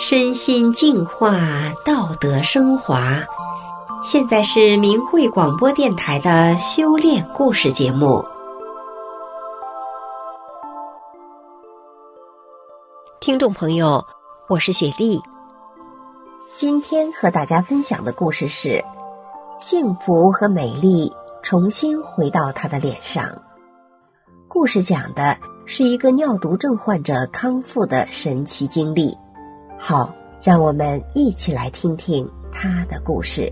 身心净化，道德升华。现在是明慧广播电台的修炼故事节目。听众朋友，我是雪莉。今天和大家分享的故事是：幸福和美丽重新回到他的脸上。故事讲的是一个尿毒症患者康复的神奇经历。好，让我们一起来听听他的故事。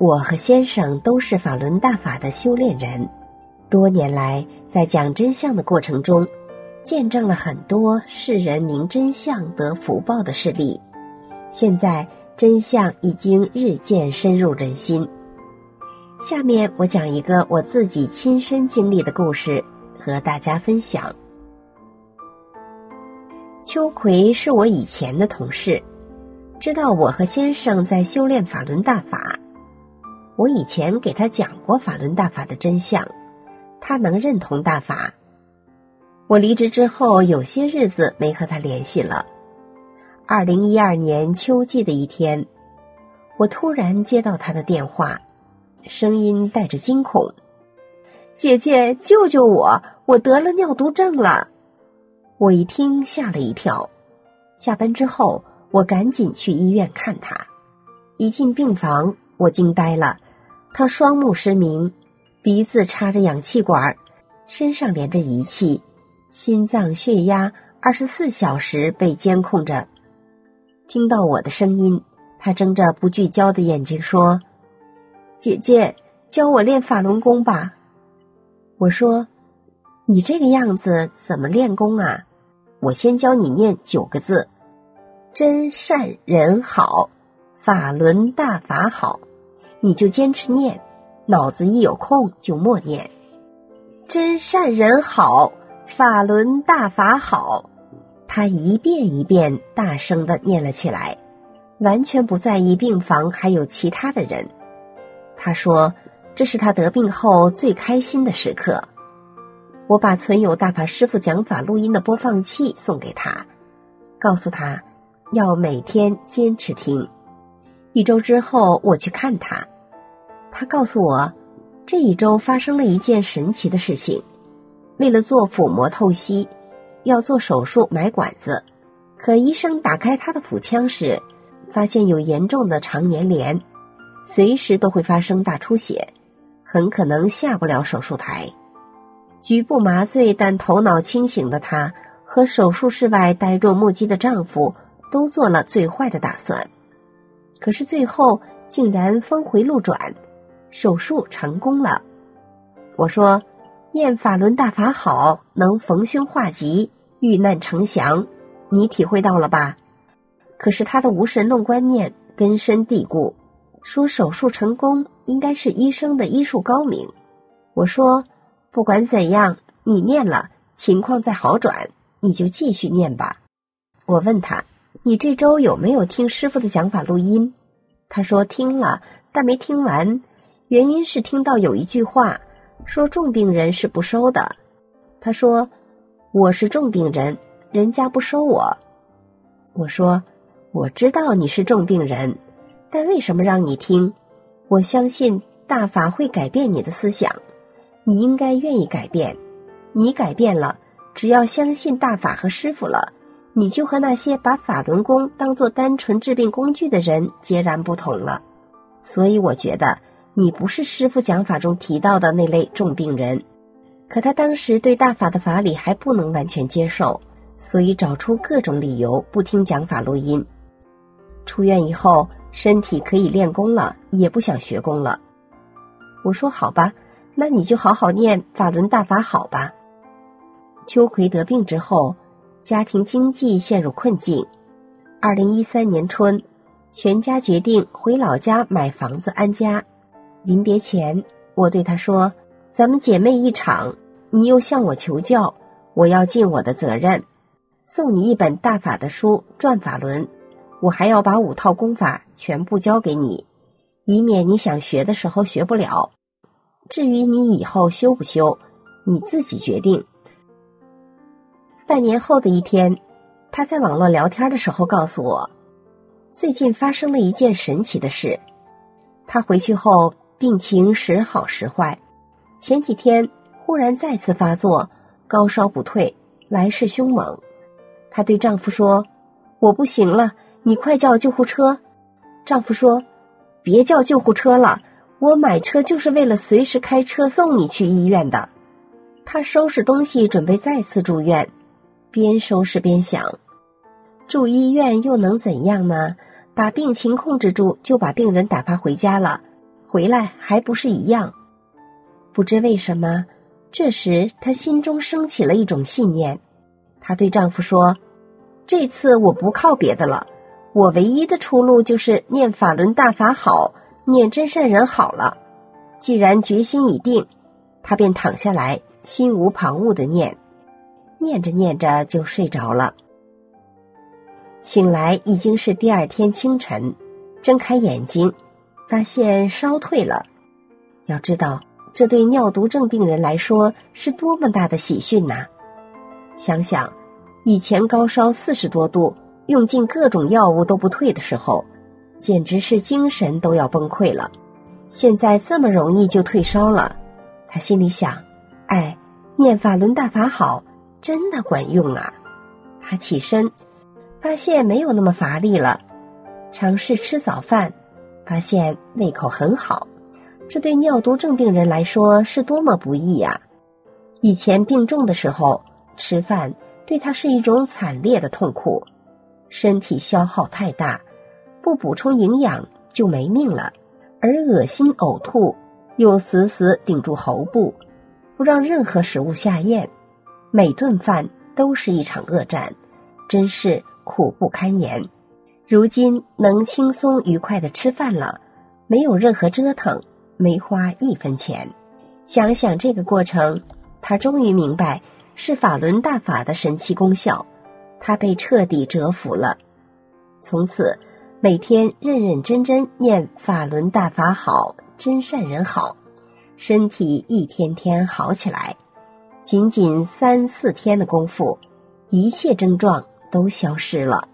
我和先生都是法轮大法的修炼人，多年来在讲真相的过程中，见证了很多世人明真相得福报的事例。现在真相已经日渐深入人心。下面我讲一个我自己亲身经历的故事，和大家分享。秋葵是我以前的同事，知道我和先生在修炼法轮大法。我以前给他讲过法轮大法的真相，他能认同大法。我离职之后，有些日子没和他联系了。二零一二年秋季的一天，我突然接到他的电话，声音带着惊恐：“姐姐，救救我！我得了尿毒症了。”我一听吓了一跳，下班之后我赶紧去医院看他。一进病房，我惊呆了，他双目失明，鼻子插着氧气管，身上连着仪器，心脏血压二十四小时被监控着。听到我的声音，他睁着不聚焦的眼睛说：“姐姐，教我练法轮功吧。”我说：“你这个样子怎么练功啊？”我先教你念九个字：真善人好，法轮大法好。你就坚持念，脑子一有空就默念。真善人好，法轮大法好。他一遍一遍大声的念了起来，完全不在意病房还有其他的人。他说：“这是他得病后最开心的时刻。”我把存有大法师傅讲法录音的播放器送给他，告诉他要每天坚持听。一周之后我去看他，他告诉我，这一周发生了一件神奇的事情。为了做腹膜透析，要做手术买管子，可医生打开他的腹腔时，发现有严重的肠粘连，随时都会发生大出血，很可能下不了手术台。局部麻醉但头脑清醒的她和手术室外呆若木鸡的丈夫都做了最坏的打算，可是最后竟然峰回路转，手术成功了。我说：“念法轮大法好，能逢凶化吉，遇难成祥，你体会到了吧？”可是他的无神论观念根深蒂固，说手术成功应该是医生的医术高明。我说。不管怎样，你念了，情况再好转，你就继续念吧。我问他：“你这周有没有听师傅的讲法录音？”他说：“听了，但没听完，原因是听到有一句话，说重病人是不收的。”他说：“我是重病人，人家不收我。”我说：“我知道你是重病人，但为什么让你听？我相信大法会改变你的思想。”你应该愿意改变，你改变了，只要相信大法和师傅了，你就和那些把法轮功当做单纯治病工具的人截然不同了。所以我觉得你不是师傅讲法中提到的那类重病人。可他当时对大法的法理还不能完全接受，所以找出各种理由不听讲法录音。出院以后，身体可以练功了，也不想学功了。我说好吧。那你就好好念法轮大法好吧。秋葵得病之后，家庭经济陷入困境。二零一三年春，全家决定回老家买房子安家。临别前，我对他说：“咱们姐妹一场，你又向我求教，我要尽我的责任，送你一本大法的书《转法轮》，我还要把五套功法全部教给你，以免你想学的时候学不了。”至于你以后修不修，你自己决定。半年后的一天，他在网络聊天的时候告诉我，最近发生了一件神奇的事。他回去后病情时好时坏，前几天忽然再次发作，高烧不退，来势凶猛。她对丈夫说：“我不行了，你快叫救护车。”丈夫说：“别叫救护车了，我买车就是为了随时开车送你去医院的。”她收拾东西准备再次住院，边收拾边想：住医院又能怎样呢？把病情控制住，就把病人打发回家了，回来还不是一样？不知为什么，这时她心中升起了一种信念。她对丈夫说：“这次我不靠别的了，我唯一的出路就是念法轮大法好，念真善人好了。既然决心已定，他便躺下来，心无旁骛的念，念着念着就睡着了。”醒来已经是第二天清晨，睁开眼睛，发现烧退了。要知道，这对尿毒症病人来说是多么大的喜讯呐！想想，以前高烧四十多度，用尽各种药物都不退的时候，简直是精神都要崩溃了。现在这么容易就退烧了，他心里想：“哎，念法轮大法好，真的管用啊！”他起身。发现没有那么乏力了，尝试吃早饭，发现胃口很好。这对尿毒症病人来说是多么不易呀！以前病重的时候，吃饭对他是一种惨烈的痛苦，身体消耗太大，不补充营养就没命了。而恶心呕吐又死死顶住喉部，不让任何食物下咽，每顿饭都是一场恶战，真是。苦不堪言，如今能轻松愉快的吃饭了，没有任何折腾，没花一分钱。想想这个过程，他终于明白是法轮大法的神奇功效，他被彻底折服了。从此，每天认认真真念法轮大法好，真善人好，身体一天天好起来。仅仅三四天的功夫，一切症状。都消失了。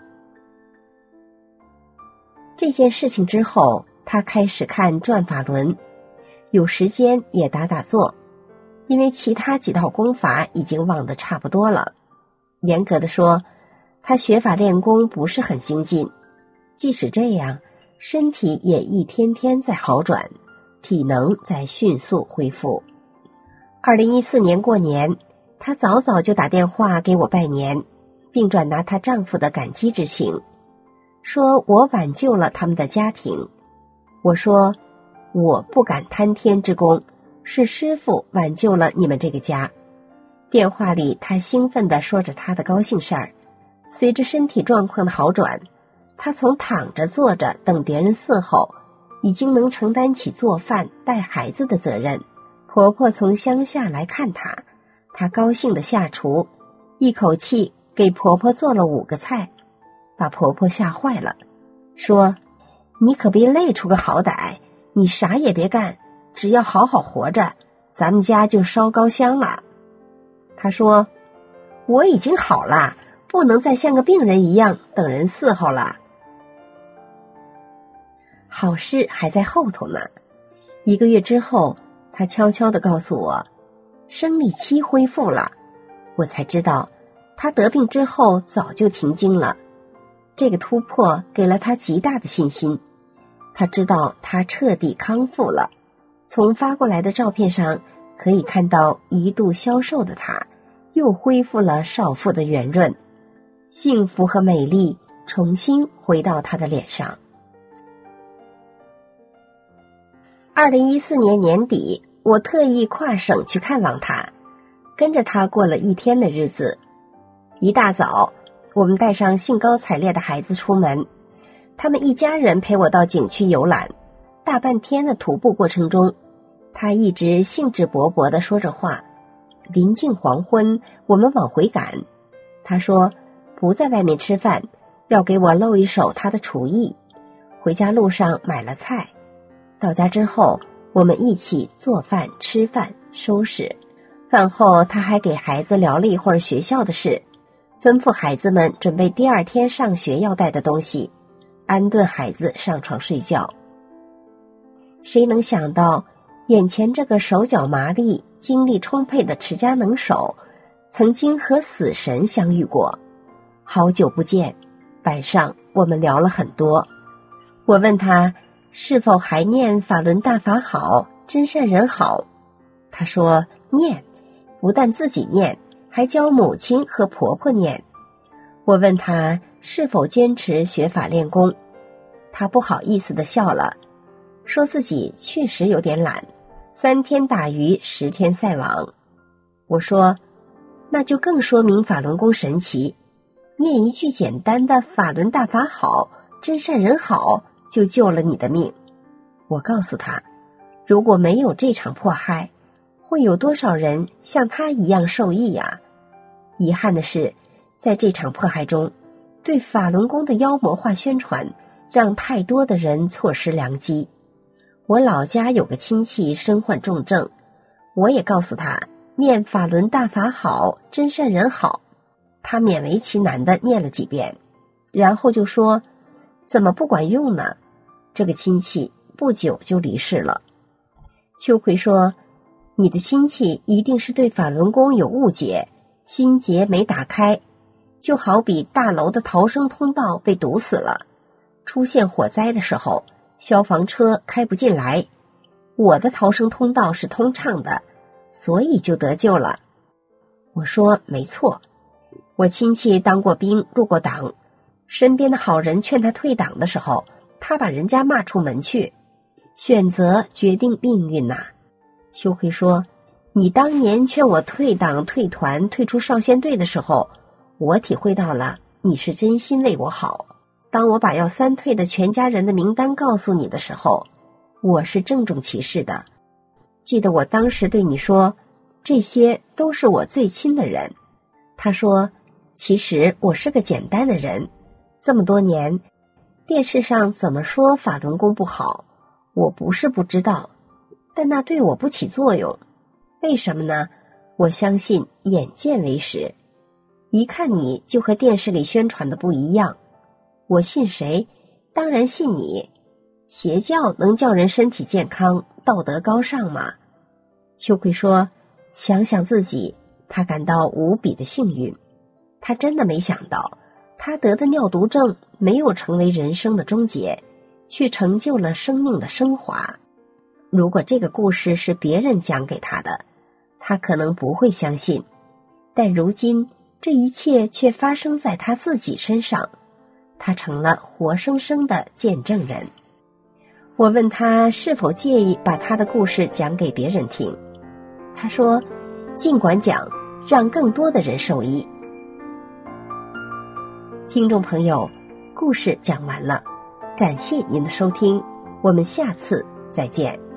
这件事情之后，他开始看转法轮，有时间也打打坐，因为其他几套功法已经忘得差不多了。严格的说，他学法练功不是很精进。即使这样，身体也一天天在好转，体能在迅速恢复。二零一四年过年，她早早就打电话给我拜年。并转达她丈夫的感激之情，说我挽救了他们的家庭。我说我不敢贪天之功，是师傅挽救了你们这个家。电话里，她兴奋地说着她的高兴事儿。随着身体状况的好转，她从躺着、坐着等别人伺候，已经能承担起做饭、带孩子的责任。婆婆从乡下来看她，她高兴地下厨，一口气。给婆婆做了五个菜，把婆婆吓坏了，说：“你可别累出个好歹，你啥也别干，只要好好活着，咱们家就烧高香了。”她说：“我已经好了，不能再像个病人一样等人伺候了。好事还在后头呢。”一个月之后，他悄悄的告诉我，生理期恢复了，我才知道。他得病之后早就停经了，这个突破给了他极大的信心。他知道他彻底康复了。从发过来的照片上可以看到，一度消瘦的他，又恢复了少妇的圆润，幸福和美丽重新回到他的脸上。二零一四年年底，我特意跨省去看望他，跟着他过了一天的日子。一大早，我们带上兴高采烈的孩子出门，他们一家人陪我到景区游览。大半天的徒步过程中，他一直兴致勃勃的说着话。临近黄昏，我们往回赶，他说不在外面吃饭，要给我露一手他的厨艺。回家路上买了菜，到家之后，我们一起做饭、吃饭、收拾。饭后，他还给孩子聊了一会儿学校的事。吩咐孩子们准备第二天上学要带的东西，安顿孩子上床睡觉。谁能想到，眼前这个手脚麻利、精力充沛的持家能手，曾经和死神相遇过？好久不见，晚上我们聊了很多。我问他是否还念法轮大法好，真善人好。他说念，不但自己念，还教母亲和婆婆念。我问他是否坚持学法练功，他不好意思的笑了，说自己确实有点懒，三天打鱼十天晒网。我说，那就更说明法轮功神奇。念一句简单的“法轮大法好，真善人好”，就救了你的命。我告诉他，如果没有这场迫害，会有多少人像他一样受益呀？遗憾的是，在这场迫害中，对法轮功的妖魔化宣传，让太多的人错失良机。我老家有个亲戚身患重症，我也告诉他念法轮大法好，真善人好。他勉为其难的念了几遍，然后就说：“怎么不管用呢？”这个亲戚不久就离世了。秋葵说：“你的亲戚一定是对法轮功有误解，心结没打开，就好比大楼的逃生通道被堵死了，出现火灾的时候，消防车开不进来。我的逃生通道是通畅的，所以就得救了。”我说：“没错。”我亲戚当过兵，入过党，身边的好人劝他退党的时候，他把人家骂出门去。选择决定命运呐。秋葵说：“你当年劝我退党、退团、退出少先队的时候，我体会到了你是真心为我好。当我把要三退的全家人的名单告诉你的时候，我是郑重其事的。记得我当时对你说，这些都是我最亲的人。”他说。其实我是个简单的人，这么多年，电视上怎么说法轮功不好，我不是不知道，但那对我不起作用。为什么呢？我相信眼见为实，一看你就和电视里宣传的不一样。我信谁？当然信你。邪教能叫人身体健康、道德高尚吗？秋葵说：“想想自己，他感到无比的幸运。”他真的没想到，他得的尿毒症没有成为人生的终结，却成就了生命的升华。如果这个故事是别人讲给他的，他可能不会相信。但如今这一切却发生在他自己身上，他成了活生生的见证人。我问他是否介意把他的故事讲给别人听，他说：“尽管讲，让更多的人受益。”听众朋友，故事讲完了，感谢您的收听，我们下次再见。